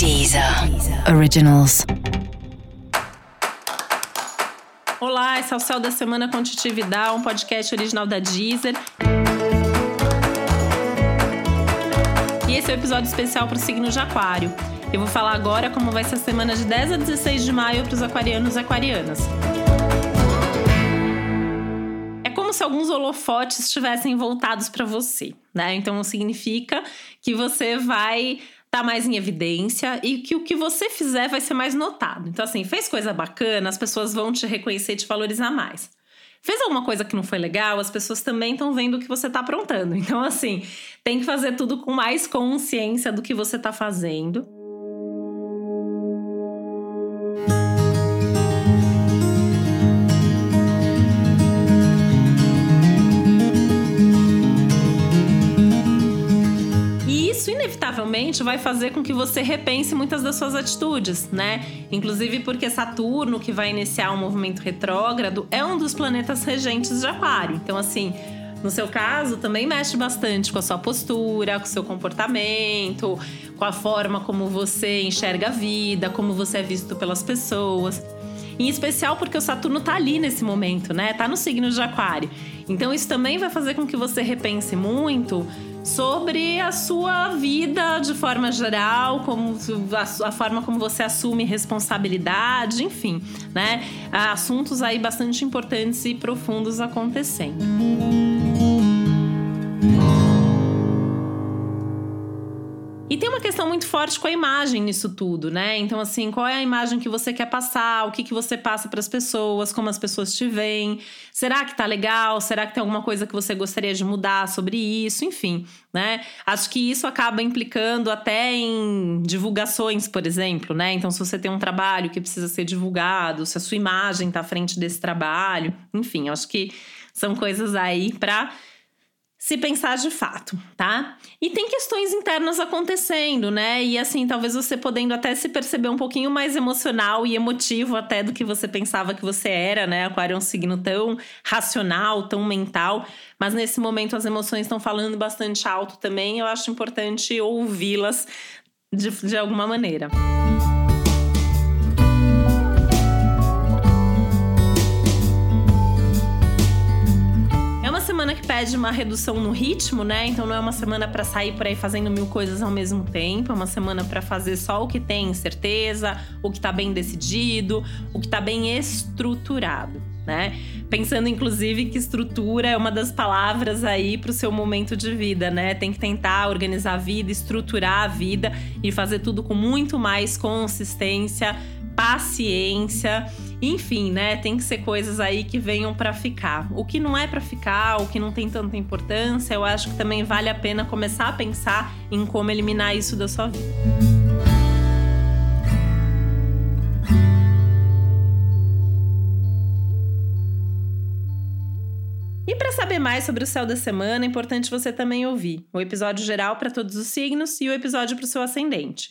Deezer Originals. Olá, esse é o Céu da Semana com Titi Vidal, um podcast original da Deezer. E esse é o um episódio especial para o signo de Aquário. Eu vou falar agora como vai ser a semana de 10 a 16 de maio para os aquarianos e aquarianas. É como se alguns holofotes estivessem voltados para você, né? Então significa que você vai tá mais em evidência e que o que você fizer vai ser mais notado. Então, assim, fez coisa bacana, as pessoas vão te reconhecer e te valorizar mais. Fez alguma coisa que não foi legal, as pessoas também estão vendo o que você está aprontando. Então, assim, tem que fazer tudo com mais consciência do que você está fazendo. Inevitavelmente vai fazer com que você repense muitas das suas atitudes, né? Inclusive porque Saturno, que vai iniciar um movimento retrógrado, é um dos planetas regentes de Aquário. Então, assim, no seu caso, também mexe bastante com a sua postura, com o seu comportamento, com a forma como você enxerga a vida, como você é visto pelas pessoas. Em especial porque o Saturno tá ali nesse momento, né? Tá no signo de Aquário. Então isso também vai fazer com que você repense muito sobre a sua vida de forma geral, como a, a, forma como você assume responsabilidade, enfim, né? Assuntos aí bastante importantes e profundos acontecendo. Muito forte com a imagem nisso tudo, né? Então, assim, qual é a imagem que você quer passar? O que, que você passa para as pessoas? Como as pessoas te veem? Será que tá legal? Será que tem alguma coisa que você gostaria de mudar sobre isso? Enfim, né? Acho que isso acaba implicando até em divulgações, por exemplo, né? Então, se você tem um trabalho que precisa ser divulgado, se a sua imagem tá à frente desse trabalho, enfim, acho que são coisas aí para se pensar de fato, tá? E tem questões internas acontecendo, né? E assim, talvez você podendo até se perceber um pouquinho mais emocional e emotivo até do que você pensava que você era, né? Aquário é um signo tão racional, tão mental, mas nesse momento as emoções estão falando bastante alto também. Eu acho importante ouvi-las de, de alguma maneira. Música pede uma redução no ritmo, né? Então não é uma semana para sair por aí fazendo mil coisas ao mesmo tempo, é uma semana para fazer só o que tem certeza, o que tá bem decidido, o que tá bem estruturado. Né? Pensando inclusive que estrutura é uma das palavras aí para o seu momento de vida, né? Tem que tentar organizar a vida, estruturar a vida e fazer tudo com muito mais consistência, paciência, enfim, né? Tem que ser coisas aí que venham para ficar. O que não é para ficar, o que não tem tanta importância, eu acho que também vale a pena começar a pensar em como eliminar isso da sua vida. E saber mais sobre o céu da semana, é importante você também ouvir o episódio geral para todos os signos e o episódio para o seu ascendente.